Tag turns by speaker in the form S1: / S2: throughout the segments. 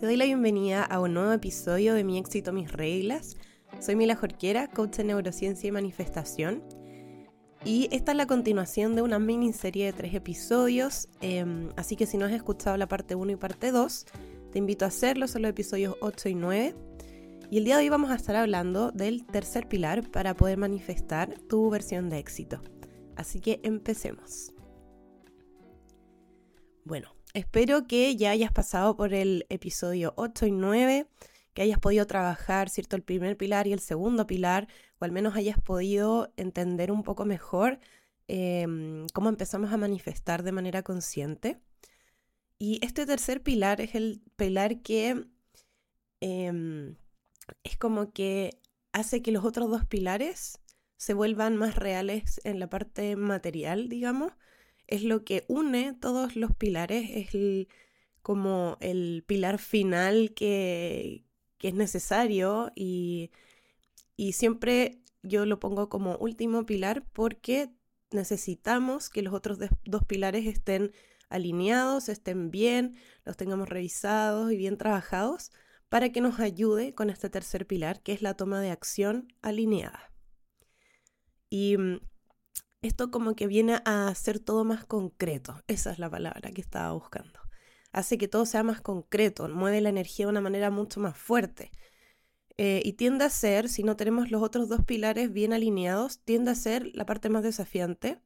S1: Te doy la bienvenida a un nuevo episodio de Mi éxito, mis reglas. Soy Mila Jorquera, coach de neurociencia y manifestación. Y esta es la continuación de una miniserie de tres episodios, em, así que si no has escuchado la parte 1 y parte 2, te invito a hacerlo, son los episodios 8 y 9. Y el día de hoy vamos a estar hablando del tercer pilar para poder manifestar tu versión de éxito. Así que empecemos. Bueno, espero que ya hayas pasado por el episodio 8 y 9, que hayas podido trabajar, ¿cierto? El primer pilar y el segundo pilar, o al menos hayas podido entender un poco mejor em, cómo empezamos a manifestar de manera consciente. Y este tercer pilar es el pilar que em, es como que hace que los otros dos pilares se vuelvan más reales en la parte material, digamos. Es lo que une todos los pilares, es como el pilar final que, es necesario y, y siempre yo lo pongo como último pilar porque necesitamos que los otros dos pilares estén alineados, estén bien, los tengamos revisados y bien trabajados para que nos ayude con este tercer pilar, que es la toma de acción alineada. Y mm, esto como que viene a hacer todo más concreto, esa es la palabra que estaba buscando. Hace que todo sea más concreto, mueve la energía de una manera mucho más fuerte. Eh, y tiende a ser, si no tenemos los otros dos pilares bien alineados, tiende a ser la parte más desafiante,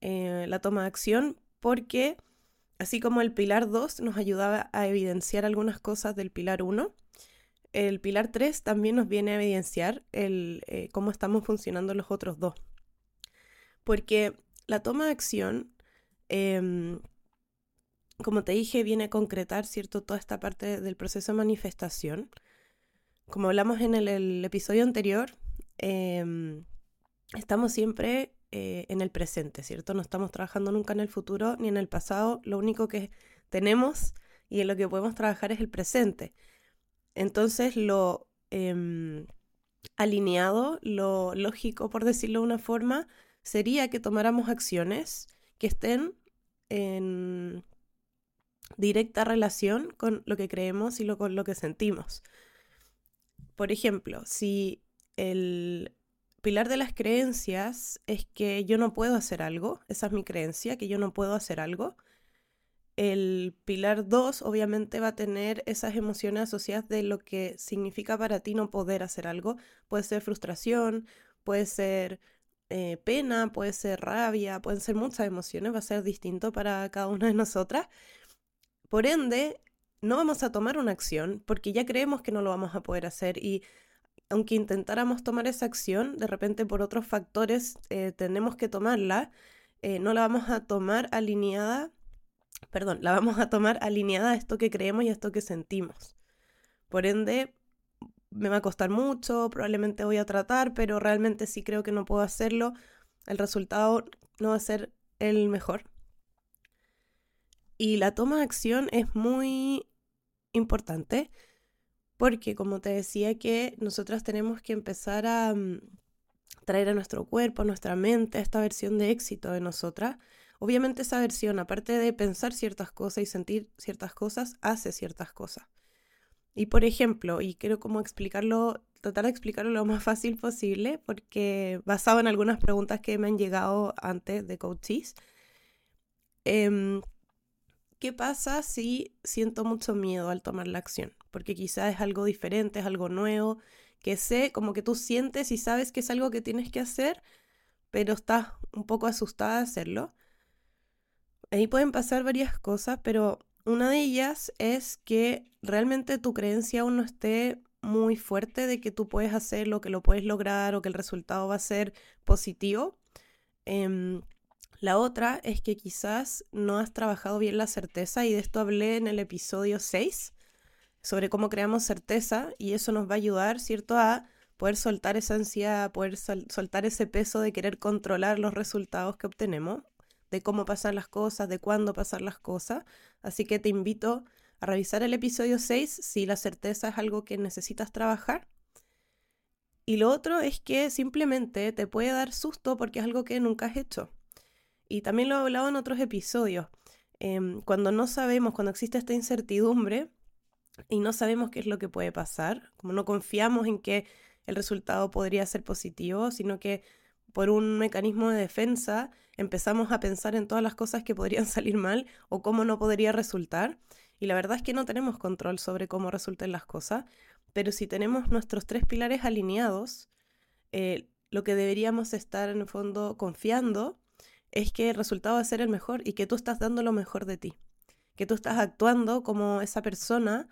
S1: eh, la toma de acción, porque Así como el pilar 2 nos ayudaba a evidenciar algunas cosas del pilar 1, el pilar 3 también nos viene a evidenciar el, eh, cómo estamos funcionando los otros dos. Porque la toma de acción, em, como te dije, viene a concretar ¿cierto? toda esta parte del proceso de manifestación. Como hablamos en el, episodio anterior, em, estamos siempre eh, en el presente, ¿cierto? No estamos trabajando nunca en el futuro ni en el pasado, lo único que tenemos y en lo que podemos trabajar es el presente. Entonces lo em, alineado, lo lógico, por decirlo de una forma, sería que tomáramos acciones que estén en directa relación con lo que creemos y lo, con lo que sentimos. Por ejemplo, si el, pilar de las creencias es que yo no puedo hacer algo, esa es mi creencia, que yo no puedo hacer algo. El pilar 2 obviamente va a tener esas emociones asociadas de lo que significa para ti no poder hacer algo. Puede ser frustración, puede ser eh, pena, puede ser rabia, pueden ser muchas emociones, va a ser distinto para cada una de nosotras. Por ende, no vamos a tomar una acción porque ya creemos que no lo vamos a poder hacer y aunque intentáramos tomar esa acción, de repente por otros factores eh, tenemos que tomarla, eh, no la vamos a tomar alineada, perdón, la vamos a tomar alineada a esto que creemos y a esto que sentimos. Por ende, me va a costar mucho, probablemente voy a tratar, pero realmente sí creo que no puedo hacerlo, el resultado no va a ser el mejor. Y la toma de acción es muy importante porque como te decía que nosotras tenemos que empezar a mm, traer a nuestro cuerpo, a nuestra mente, esta versión de éxito de nosotras. Obviamente esa versión, aparte de pensar ciertas cosas y sentir ciertas cosas, hace ciertas cosas. Y por ejemplo, y quiero como explicarlo, tratar de explicarlo lo más fácil posible, porque basado en algunas preguntas que me han llegado antes de coaches, em, ¿qué pasa si siento mucho miedo al tomar la acción? porque quizás es algo diferente, es algo nuevo, que sé, como que tú sientes y sabes que es algo que tienes que hacer, pero estás un poco asustada de hacerlo. Ahí pueden pasar varias cosas, pero una de ellas es que realmente tu creencia aún no esté muy fuerte de que tú puedes hacerlo, que lo puedes lograr o que el resultado va a ser positivo. Em, la otra es que quizás no has trabajado bien la certeza y de esto hablé en el episodio 6 sobre cómo creamos certeza y eso nos va a ayudar, ¿cierto?, a poder soltar esa ansiedad, poder soltar ese peso de querer controlar los resultados que obtenemos, de cómo pasar las cosas, de cuándo pasar las cosas. Así que te invito a revisar el episodio 6 si la certeza es algo que necesitas trabajar. Y lo otro es que simplemente te puede dar susto porque es algo que nunca has hecho. Y también lo he hablado en otros episodios. Em, cuando no sabemos, cuando existe esta incertidumbre, y no sabemos qué es lo que puede pasar, como no confiamos en que el resultado podría ser positivo, sino que por un mecanismo de defensa empezamos a pensar en todas las cosas que podrían salir mal o cómo no podría resultar. Y la verdad es que no tenemos control sobre cómo resulten las cosas, pero si tenemos nuestros tres pilares alineados, eh, lo que deberíamos estar en el fondo confiando es que el resultado va a ser el mejor y que tú estás dando lo mejor de ti, que tú estás actuando como esa persona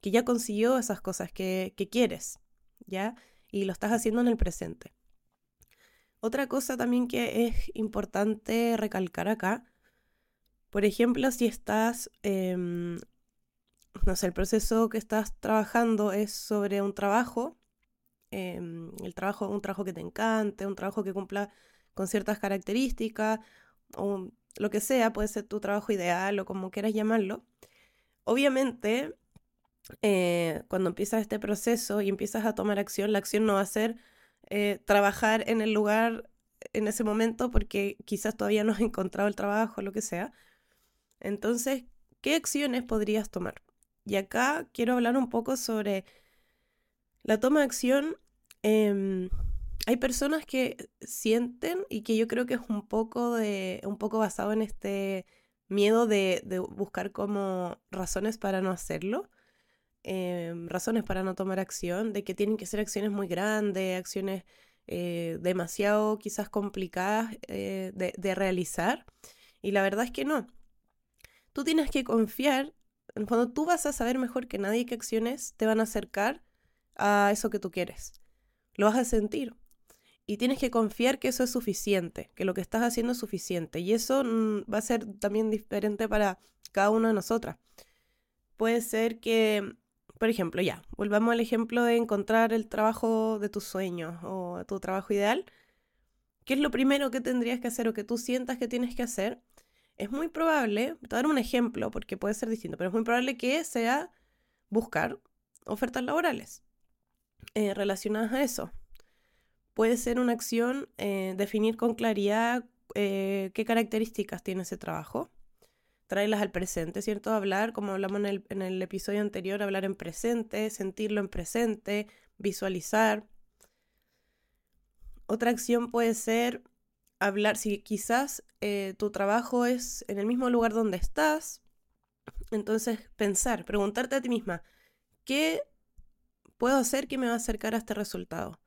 S1: que ya consiguió esas cosas que, que quieres, ¿ya? Y lo estás haciendo en el presente. Otra cosa también que es importante recalcar acá, por ejemplo, si estás, em, no sé, el proceso que estás trabajando es sobre un trabajo, em, el trabajo, un trabajo que te encante, un trabajo que cumpla con ciertas características, o lo que sea, puede ser tu trabajo ideal o como quieras llamarlo. Obviamente, eh, cuando empiezas este proceso y empiezas a tomar acción, la acción no va a ser eh, trabajar en el lugar en ese momento porque quizás todavía no has encontrado el trabajo, lo que sea. Entonces, ¿qué acciones podrías tomar? Y acá quiero hablar un poco sobre la toma de acción. Em, hay personas que sienten y que yo creo que es un poco de un poco basado en este miedo de, de buscar como razones para no hacerlo Em, razones para no tomar acción, de que tienen que ser acciones muy grandes, acciones eh, demasiado quizás complicadas eh, de, realizar. Y la verdad es que no. Tú tienes que confiar, cuando tú vas a saber mejor que nadie qué acciones te van a acercar a eso que tú quieres. Lo vas a sentir. Y tienes que confiar que eso es suficiente, que lo que estás haciendo es suficiente. Y eso mm, va a ser también diferente para cada uno de nosotras. Puede ser que por ejemplo, ya, volvamos al ejemplo de encontrar el trabajo de tus sueños o tu trabajo ideal. ¿Qué es lo primero que tendrías que hacer o que tú sientas que tienes que hacer? Es muy probable, te voy a dar un ejemplo porque puede ser distinto, pero es muy probable que sea buscar ofertas laborales eh, relacionadas a eso. Puede ser una acción eh, definir con claridad eh, qué características tiene ese trabajo traerlas al presente, ¿cierto? Hablar, como hablamos en el, episodio anterior, hablar en presente, sentirlo en presente, visualizar. Otra acción puede ser hablar, si quizás eh, tu trabajo es en el mismo lugar donde estás, entonces pensar, preguntarte a ti misma, ¿qué puedo hacer que me va a acercar a este resultado?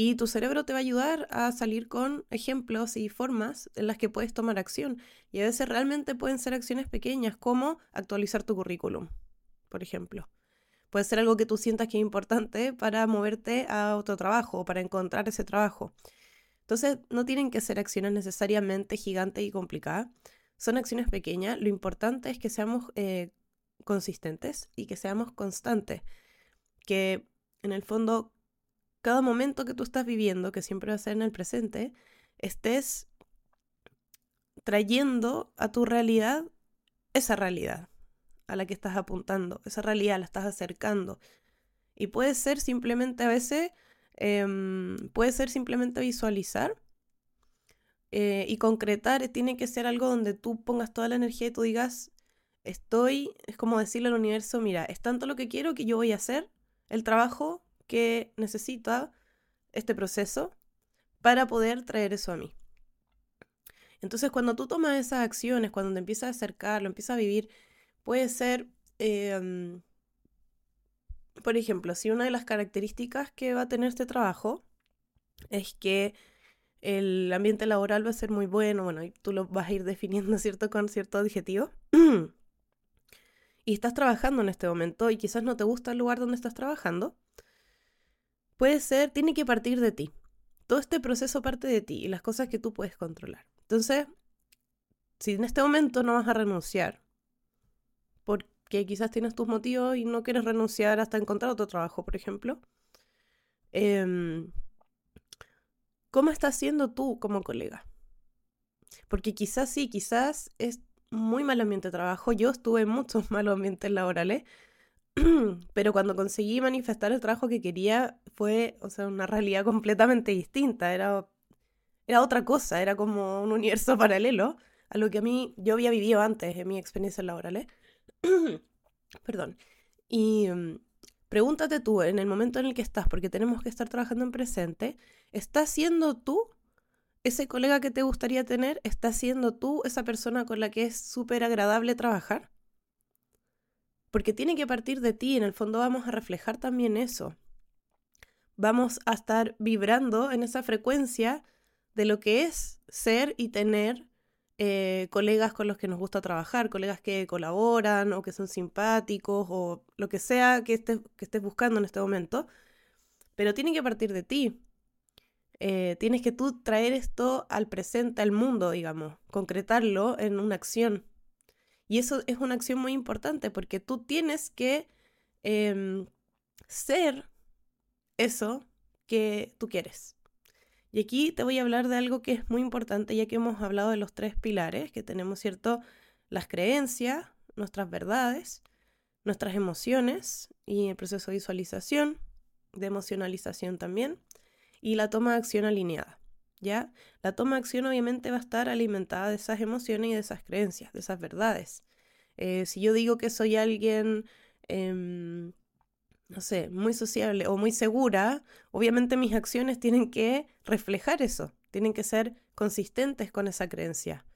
S1: Y tu cerebro te va a ayudar a salir con ejemplos y formas en las que puedes tomar acción. Y a veces realmente pueden ser acciones pequeñas, como actualizar tu currículum, por ejemplo. Puede ser algo que tú sientas que es importante para moverte a otro trabajo o para encontrar ese trabajo. Entonces, no tienen que ser acciones necesariamente gigantes y complicadas. Son acciones pequeñas. Lo importante es que seamos eh, consistentes y que seamos constantes. Que en el fondo cada momento que tú estás viviendo, que siempre va a ser en el presente, estés trayendo a tu realidad esa realidad a la que estás apuntando, esa realidad la estás acercando. Y puede ser simplemente a veces, em, puede ser simplemente visualizar eh, y concretar, tiene que ser algo donde tú pongas toda la energía y tú digas, estoy, es como decirle al universo, mira, es tanto lo que quiero que yo voy a hacer el trabajo que necesita este proceso para poder traer eso a mí. Entonces, cuando tú tomas esas acciones, cuando te empiezas a acercar, lo empiezas a vivir, puede ser, em, por ejemplo, si una de las características que va a tener este trabajo es que el ambiente laboral va a ser muy bueno, bueno, tú lo vas a ir definiendo, ¿cierto? Con cierto adjetivo. y estás trabajando en este momento y quizás no te gusta el lugar donde estás trabajando, puede ser, tiene que partir de ti. Todo este proceso parte de ti y las cosas que tú puedes controlar. Entonces, si en este momento no vas a renunciar, porque quizás tienes tus motivos y no quieres renunciar hasta encontrar otro trabajo, por ejemplo, em, ¿cómo estás siendo tú como colega? Porque quizás sí, quizás es muy mal ambiente de trabajo. Yo estuve en muchos malos ambientes laborales pero cuando conseguí manifestar el trabajo que quería fue, o sea, una realidad completamente distinta, era, era otra cosa, era como un universo paralelo a lo que a mí yo había vivido antes en mi experiencia laboral. Perdón. Y mm, pregúntate tú, en el momento en el que estás, porque tenemos que estar trabajando en presente, ¿estás siendo tú ese colega que te gustaría tener? ¿Estás siendo tú esa persona con la que es súper agradable trabajar? Porque tiene que partir de ti, en el fondo vamos a reflejar también eso. Vamos a estar vibrando en esa frecuencia de lo que es ser y tener eh, colegas con los que nos gusta trabajar, colegas que colaboran o que son simpáticos o lo que sea que estés, buscando en este momento, pero tiene que partir de ti. Eh, tienes que tú traer esto al presente, al mundo, digamos, concretarlo en una acción. Y eso es una acción muy importante porque tú tienes que em, ser eso que tú quieres. Y aquí te voy a hablar de algo que es muy importante, ya que hemos hablado de los tres pilares, que tenemos, ¿cierto? Las creencias, nuestras verdades, nuestras emociones y el proceso de visualización, de emocionalización también, y la toma de acción alineada. ¿Ya? La toma de acción obviamente va a estar alimentada de esas emociones y de esas creencias, de esas verdades. Eh, si yo digo que soy alguien em, no sé, muy sociable o muy segura, obviamente mis acciones tienen que reflejar eso, tienen que ser consistentes con esa creencia.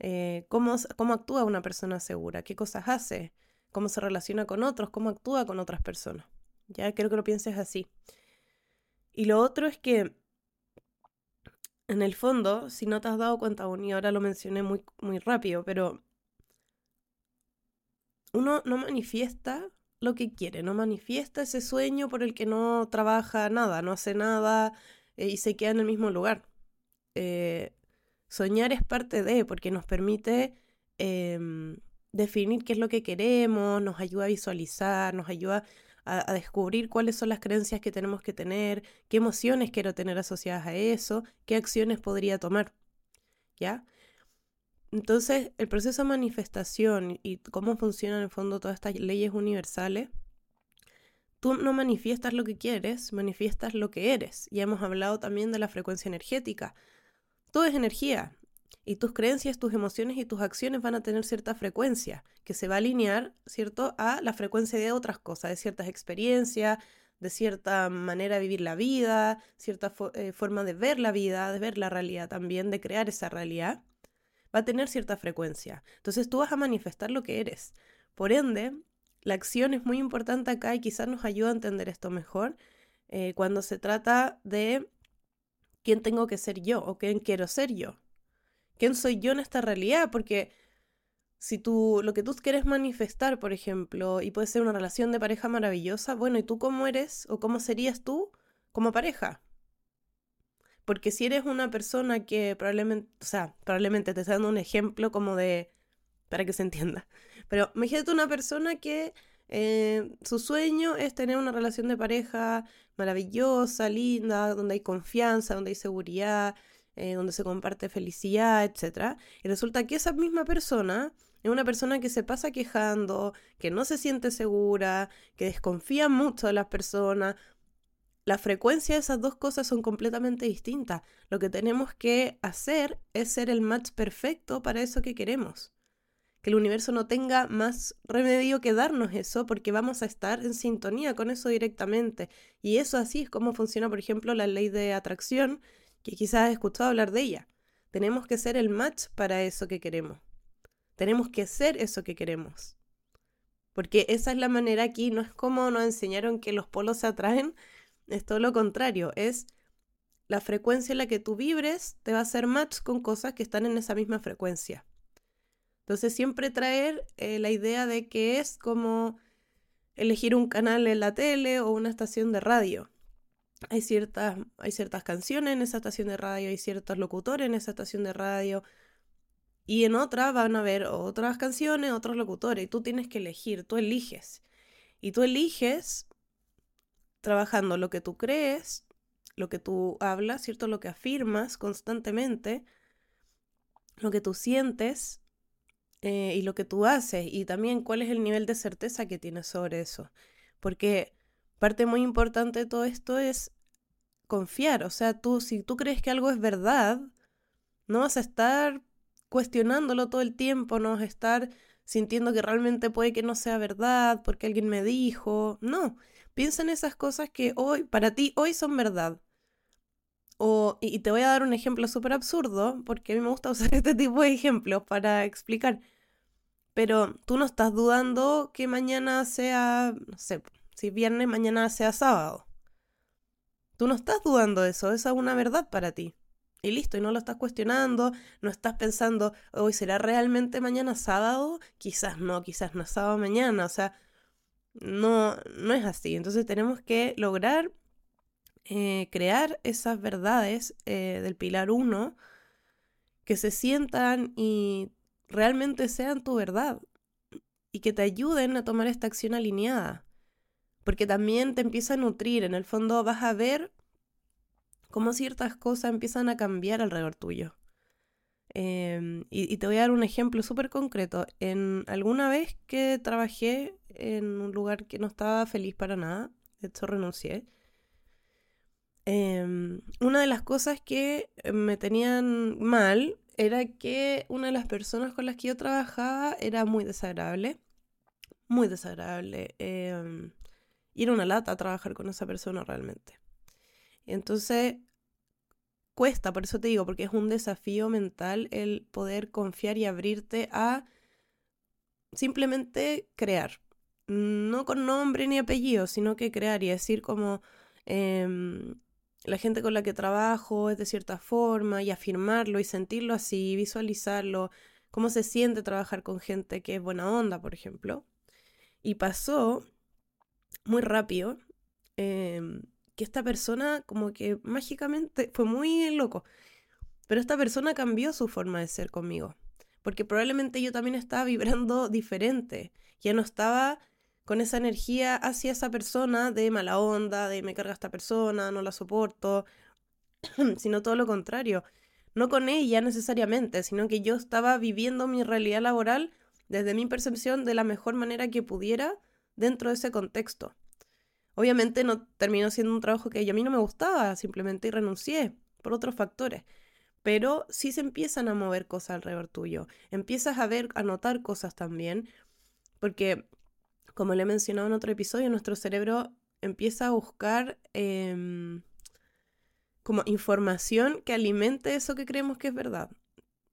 S1: Eh, ¿cómo, ¿Cómo actúa una persona segura? ¿Qué cosas hace? ¿Cómo se relaciona con otros? ¿Cómo actúa con otras personas? Ya quiero que lo pienses así. Y lo otro es que, en el fondo, si no te has dado cuenta aún, y ahora lo mencioné muy, muy rápido, pero uno no manifiesta lo que quiere, no manifiesta ese sueño por el que no trabaja nada, no hace nada eh, y se queda en el mismo lugar. Eh, soñar es parte de, porque nos permite em, definir qué es lo que queremos, nos ayuda a visualizar, nos ayuda a, a, descubrir cuáles son las creencias que tenemos que tener, qué emociones quiero tener asociadas a eso, qué acciones podría tomar. ¿Ya? Entonces, el proceso de manifestación y cómo funcionan en fondo todas estas leyes universales, tú no manifiestas lo que quieres, manifiestas lo que eres. Ya hemos hablado también de la frecuencia energética. Todo es energía y tus creencias, tus emociones y tus acciones van a tener cierta frecuencia que se va a alinear, ¿cierto?, a la frecuencia de otras cosas, de ciertas experiencias, de cierta manera de vivir la vida, cierta eh, forma de ver la vida, de ver la realidad también, de crear esa realidad va a tener cierta frecuencia. Entonces tú vas a manifestar lo que eres. Por ende, la acción es muy importante acá y quizás nos ayuda a entender esto mejor eh, cuando se trata de quién tengo que ser yo o quién quiero ser yo. ¿Quién soy yo en esta realidad? Porque si tú lo que tú quieres manifestar, por ejemplo, y puede ser una relación de pareja maravillosa, bueno, ¿y tú cómo eres o cómo serías tú como pareja? Porque si eres una persona que probablemente, o sea, probablemente te estoy dando un ejemplo como de, para que se entienda. Pero imagínate una persona que eh, su sueño es tener una relación de pareja maravillosa, linda, donde hay confianza, donde hay seguridad, eh, donde se comparte felicidad, etc. Y resulta que esa misma persona es una persona que se pasa quejando, que no se siente segura, que desconfía mucho de las personas, la frecuencia de esas dos cosas son completamente distintas. Lo que tenemos que hacer es ser el match perfecto para eso que queremos. Que el universo no tenga más remedio que darnos eso porque vamos a estar en sintonía con eso directamente. Y eso así es como funciona, por ejemplo, la ley de atracción, que quizás has escuchado hablar de ella. Tenemos que ser el match para eso que queremos. Tenemos que ser eso que queremos. Porque esa es la manera aquí, no es como nos enseñaron que los polos se atraen, es todo lo contrario, es la frecuencia en la que tú vibres te va a hacer match con cosas que están en esa misma frecuencia. Entonces siempre traer eh, la idea de que es como elegir un canal en la tele o una estación de radio. Hay ciertas, hay ciertas canciones en esa estación de radio, hay ciertos locutores en esa estación de radio. Y en otra van a haber otras canciones, otros locutores. Y tú tienes que elegir, tú eliges. Y tú eliges trabajando lo que tú crees, lo que tú hablas, ¿cierto? Lo que afirmas constantemente, lo que tú sientes eh, y lo que tú haces y también cuál es el nivel de certeza que tienes sobre eso. Porque parte muy importante de todo esto es confiar, o sea, tú si tú crees que algo es verdad, no vas a estar cuestionándolo todo el tiempo, no vas a estar sintiendo que realmente puede que no sea verdad, porque alguien me dijo. No, piensa en esas cosas que hoy, para ti, hoy son verdad. O, y te voy a dar un ejemplo súper absurdo, porque a mí me gusta usar este tipo de ejemplos para explicar. Pero tú no estás dudando que mañana sea, no sé, si viernes, mañana sea sábado. Tú no estás dudando de eso, esa es una verdad para ti. Y listo, y no lo estás cuestionando, no estás pensando, hoy será realmente mañana sábado, quizás no, quizás no sábado mañana, o sea, no, no es así. Entonces tenemos que lograr eh, crear esas verdades eh, del pilar 1 que se sientan y realmente sean tu verdad y que te ayuden a tomar esta acción alineada. Porque también te empieza a nutrir, en el fondo vas a ver cómo ciertas cosas empiezan a cambiar alrededor tuyo. Em, y, te voy a dar un ejemplo súper concreto. En alguna vez que trabajé en un lugar que no estaba feliz para nada, de hecho renuncié, em, una de las cosas que me tenían mal era que una de las personas con las que yo trabajaba era muy desagradable, muy desagradable. Em, y era una lata trabajar con esa persona realmente. Entonces, cuesta, por eso te digo, porque es un desafío mental el poder confiar y abrirte a simplemente crear. No con nombre ni apellido, sino que crear y decir como em, la gente con la que trabajo es de cierta forma y afirmarlo y sentirlo así, visualizarlo, cómo se siente trabajar con gente que es buena onda, por ejemplo. Y pasó muy rápido em, que esta persona como que mágicamente fue muy loco, pero esta persona cambió su forma de ser conmigo, porque probablemente yo también estaba vibrando diferente, ya no estaba con esa energía hacia esa persona de mala onda, de me carga esta persona, no la soporto, sino todo lo contrario. No con ella necesariamente, sino que yo estaba viviendo mi realidad laboral desde mi percepción de la mejor manera que pudiera dentro de ese contexto. Obviamente no terminó siendo un trabajo que a mí no me gustaba, simplemente y renuncié por otros factores. Pero sí se empiezan a mover cosas alrededor tuyo. Empiezas a ver, a notar cosas también, porque como le he mencionado en otro episodio, nuestro cerebro empieza a buscar em, como información que alimente eso que creemos que es verdad.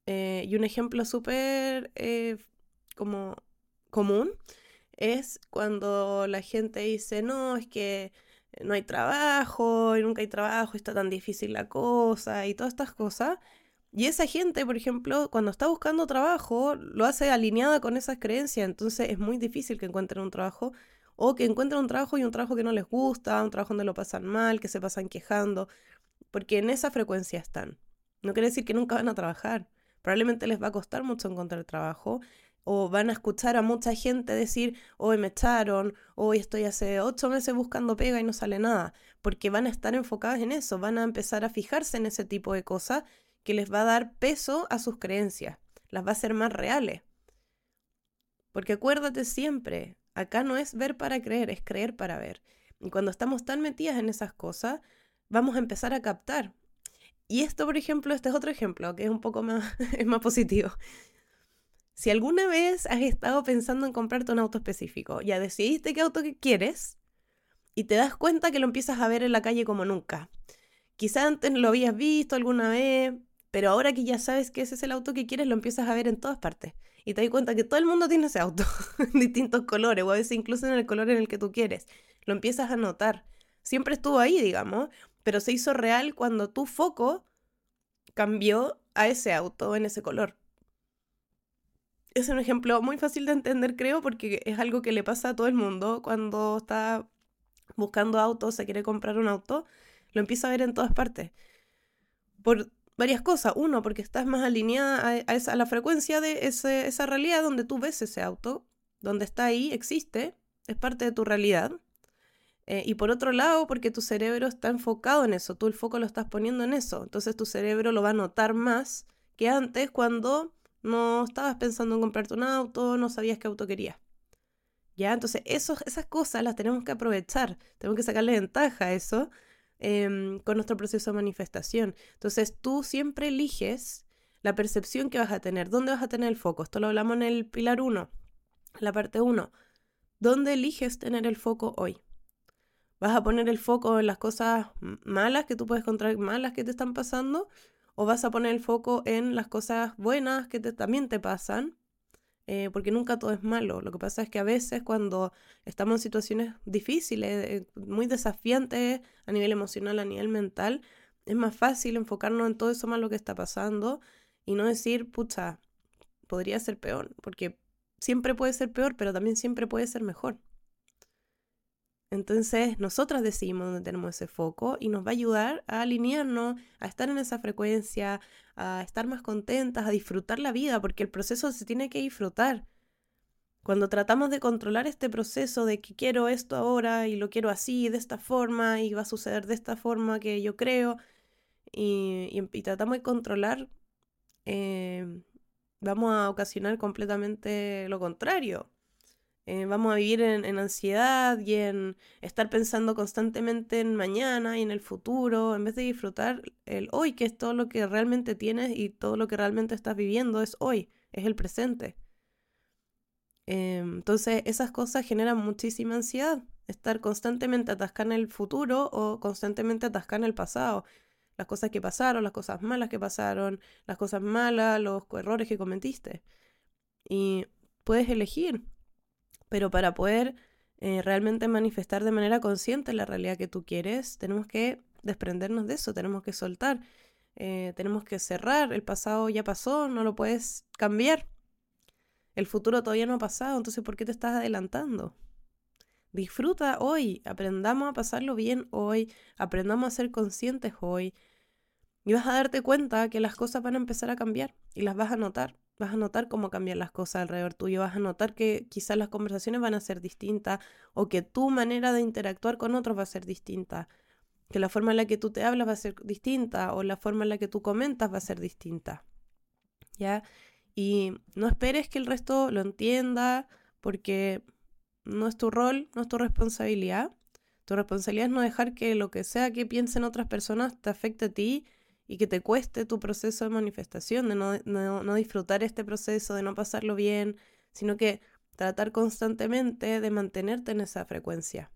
S1: Eh, y un ejemplo súper eh, como común es cuando la gente dice, no, es que no hay trabajo, y nunca hay trabajo, está tan difícil la cosa y todas estas cosas. Y esa gente, por ejemplo, cuando está buscando trabajo, lo hace alineada con esas creencias, entonces es muy difícil que encuentren un trabajo o que encuentren un trabajo y un trabajo que no les gusta, un trabajo donde lo pasan mal, que se pasan quejando, porque en esa frecuencia están. No quiere decir que nunca van a trabajar. Probablemente les va a costar mucho encontrar trabajo o van a escuchar a mucha gente decir, hoy me echaron, hoy estoy hace ocho meses buscando pega y no sale nada, porque van a estar enfocadas en eso, van a empezar a fijarse en ese tipo de cosas que les va a dar peso a sus creencias, las va a hacer más reales. Porque acuérdate siempre, acá no es ver para creer, es creer para ver. Y cuando estamos tan metidas en esas cosas, vamos a empezar a captar. Y esto, por ejemplo, este es otro ejemplo que es un poco más, es más positivo. Si alguna vez has estado pensando en comprarte un auto específico, ya decidiste qué auto quieres y te das cuenta que lo empiezas a ver en la calle como nunca. Quizá antes lo habías visto alguna vez, pero ahora que ya sabes que ese es el auto que quieres, lo empiezas a ver en todas partes. Y te das cuenta que todo el mundo tiene ese auto, en distintos colores, o a veces incluso en el color en el que tú quieres. Lo empiezas a notar. Siempre estuvo ahí, digamos, pero se hizo real cuando tu foco cambió a ese auto en ese color es un ejemplo muy fácil de entender, creo, porque es algo que le pasa a todo el mundo cuando está buscando autos, se quiere comprar un auto, lo empieza a ver en todas partes. Por varias cosas. Uno, porque estás más alineada a, la frecuencia de esa realidad donde tú ves ese auto, donde está ahí, existe, es parte de tu realidad. Eh, y por otro lado, porque tu cerebro está enfocado en eso, tú el foco lo estás poniendo en eso. Entonces tu cerebro lo va a notar más que antes cuando no estabas pensando en comprarte un auto, no sabías qué auto querías. ¿Ya? Entonces, esas cosas las tenemos que aprovechar, tenemos que sacarle ventaja a eso em, con nuestro proceso de manifestación. Entonces, tú siempre eliges la percepción que vas a tener, dónde vas a tener el foco. Esto lo hablamos en el pilar 1. La parte 1. ¿Dónde eliges tener el foco hoy? ¿Vas a poner el foco en las cosas malas que tú puedes encontrar malas que te están pasando? ¿O vas a poner el foco en las cosas buenas que también te pasan? Eh, porque nunca todo es malo. Lo que pasa es que a veces cuando estamos en situaciones difíciles, eh, muy desafiantes a nivel emocional, a nivel mental, es más fácil enfocarnos en todo eso malo que está pasando y no decir, pucha, podría ser peor, porque siempre puede ser peor, pero también siempre puede ser mejor. Entonces, nosotras decidimos dónde tenemos ese foco y nos va a ayudar a alinearnos, a estar en esa frecuencia, a estar más contentas, a disfrutar la vida, porque el proceso se tiene que disfrutar. Cuando tratamos de controlar este proceso de que quiero esto ahora y lo quiero así, de esta forma, y va a suceder de esta forma que yo creo, y, tratamos de controlar, eh, vamos a ocasionar completamente lo contrario. Eh, vamos a vivir en, ansiedad y en estar pensando constantemente en mañana y en el futuro, en vez de disfrutar el hoy, que es todo lo que realmente tienes y todo lo que realmente estás viviendo es hoy, es el presente. Em, entonces esas cosas generan muchísima ansiedad, estar constantemente atascada en el futuro o constantemente atascada en el pasado. Las cosas que pasaron, las cosas malas que pasaron, las cosas malas, los errores que cometiste. Y puedes elegir pero para poder eh, realmente manifestar de manera consciente la realidad que tú quieres, tenemos que desprendernos de eso, tenemos que soltar, eh, tenemos que cerrar. El pasado ya pasó, no lo puedes cambiar. El futuro todavía no ha pasado, entonces ¿por qué te estás adelantando? Disfruta hoy, aprendamos a pasarlo bien hoy, aprendamos a ser conscientes hoy. Y vas a darte cuenta que las cosas van a empezar a cambiar y las vas a notar vas a notar cómo cambian las cosas alrededor tuyo, vas a notar que quizás las conversaciones van a ser distintas o que tu manera de interactuar con otros va a ser distinta, que la forma en la que tú te hablas va a ser distinta o la forma en la que tú comentas va a ser distinta. ¿Ya? Y no esperes que el resto lo entienda porque no es tu rol, no es tu responsabilidad. Tu responsabilidad es no dejar que lo que sea que piensen otras personas te afecte a ti y que te cueste tu proceso de manifestación, de no, disfrutar este proceso, de no pasarlo bien, sino que tratar constantemente de mantenerte en esa frecuencia.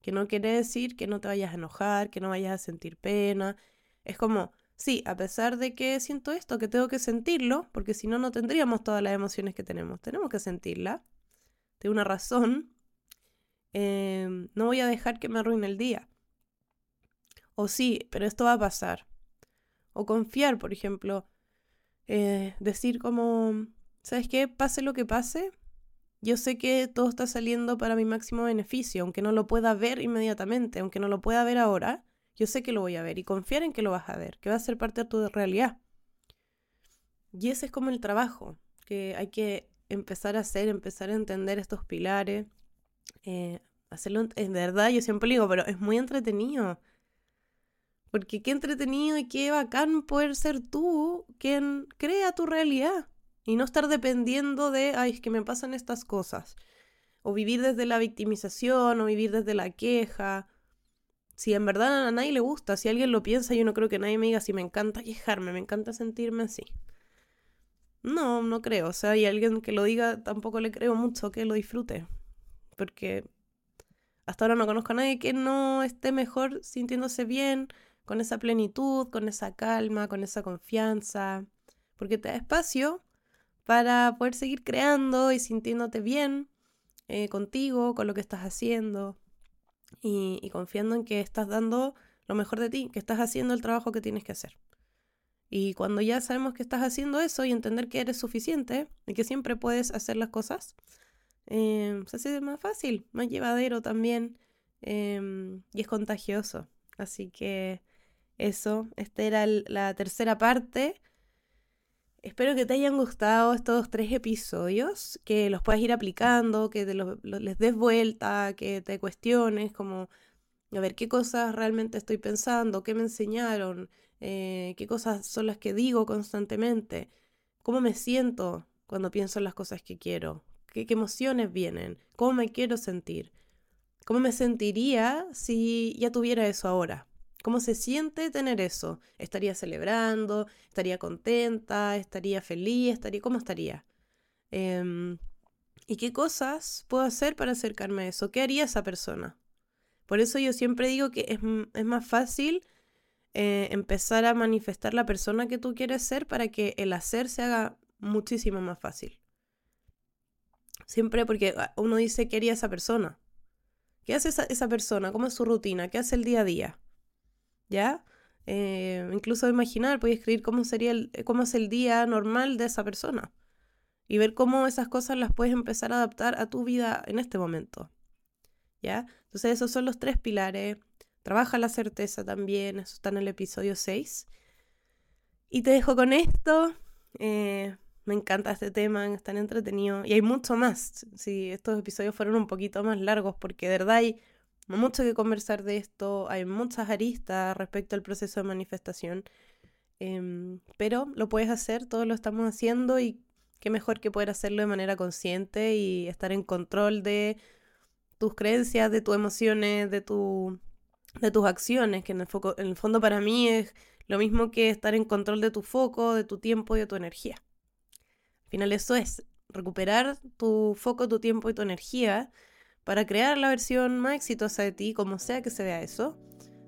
S1: Que no quiere decir que no te vayas a enojar, que no vayas a sentir pena. Es como, sí, a pesar de que siento esto, que tengo que sentirlo, porque si no, no tendríamos todas las emociones que tenemos. Tenemos que sentirla. De una razón. Em, no voy a dejar que me arruine el día. O sí, pero esto va a pasar. O confiar, por ejemplo. Eh, decir como, ¿sabes qué? Pase lo que pase, yo sé que todo está saliendo para mi máximo beneficio, aunque no lo pueda ver inmediatamente, aunque no lo pueda ver ahora, yo sé que lo voy a ver y confiar en que lo vas a ver, que va a ser parte de tu realidad. Y ese es como el trabajo, que hay que empezar a hacer, empezar a entender estos pilares, eh, hacerlo en verdad, yo siempre digo, pero es muy entretenido. Porque qué entretenido y qué bacán poder ser tú quien crea tu realidad y no estar dependiendo de, ay, es que me pasan estas cosas. O vivir desde la victimización o vivir desde la queja. Si en verdad a nadie le gusta, si alguien lo piensa, yo no creo que nadie me diga si me encanta quejarme, me encanta sentirme así. No, no creo. O sea, hay alguien que lo diga, tampoco le creo mucho que lo disfrute. Porque hasta ahora no conozco a nadie que no esté mejor sintiéndose bien con esa plenitud, con esa calma, con esa confianza, porque te da espacio para poder seguir creando y sintiéndote bien eh, contigo, con lo que estás haciendo y, confiando en que estás dando lo mejor de ti, que estás haciendo el trabajo que tienes que hacer. Y cuando ya sabemos que estás haciendo eso y entender que eres suficiente y que siempre puedes hacer las cosas, eh, se hace más fácil, más llevadero también em, y es contagioso. Así que eso, esta era la tercera parte. Espero que te hayan gustado estos tres episodios, que los puedas ir aplicando, que te les des vuelta, que te cuestiones, como a ver qué cosas realmente estoy pensando, qué me enseñaron, eh, qué cosas son las que digo constantemente, cómo me siento cuando pienso en las cosas que quiero, qué, qué emociones vienen, cómo me quiero sentir, cómo me sentiría si ya tuviera eso ahora. ¿Cómo se siente tener eso? ¿Estaría celebrando? ¿Estaría contenta? ¿Estaría feliz? ¿Estaría, ¿Cómo estaría? Em, ¿Y qué cosas puedo hacer para acercarme a eso? ¿Qué haría esa persona? Por eso yo siempre digo que es, más fácil eh, empezar a manifestar la persona que tú quieres ser para que el hacer se haga muchísimo más fácil. Siempre porque ah, uno dice qué haría esa persona. ¿Qué hace esa, persona? ¿Cómo es su rutina? ¿Qué hace el día a día? ¿Ya? Eh, incluso imaginar, puedes escribir cómo sería el, cómo es el día normal de esa persona y ver cómo esas cosas las puedes empezar a adaptar a tu vida en este momento. ¿Ya? Entonces esos son los tres pilares. Trabaja la certeza también, eso está en el episodio 6. Y te dejo con esto. Eh, me encanta este tema, es tan entretenido. Y hay mucho más. Si estos episodios fueron un poquito más largos, porque de verdad hay mucho que conversar de esto, hay muchas aristas respecto al proceso de manifestación. Em, pero lo puedes hacer, todos lo estamos haciendo y qué mejor que poder hacerlo de manera consciente y estar en control de tus creencias, de tus emociones, de, tu, de tus acciones, que en el, foco, en el fondo para mí es lo mismo que estar en control de tu foco, de tu tiempo y de tu energía. Al final eso es recuperar tu foco, tu tiempo y tu energía para crear la versión más exitosa de ti, como sea que se vea eso,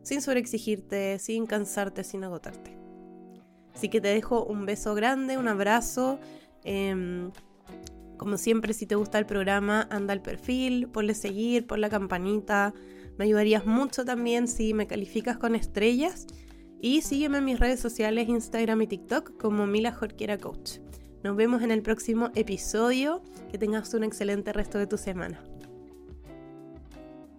S1: sin sobreexigirte, sin cansarte, sin agotarte. Así que te dejo un beso grande, un abrazo Em, como siempre, si te gusta el programa, anda al perfil, ponle seguir, pon la campanita. Me ayudarías mucho también si me calificas con estrellas. Y sígueme en mis redes sociales, Instagram y TikTok como Mila Jorquera Coach. Nos vemos en el próximo episodio. Que tengas un excelente resto de tu semana.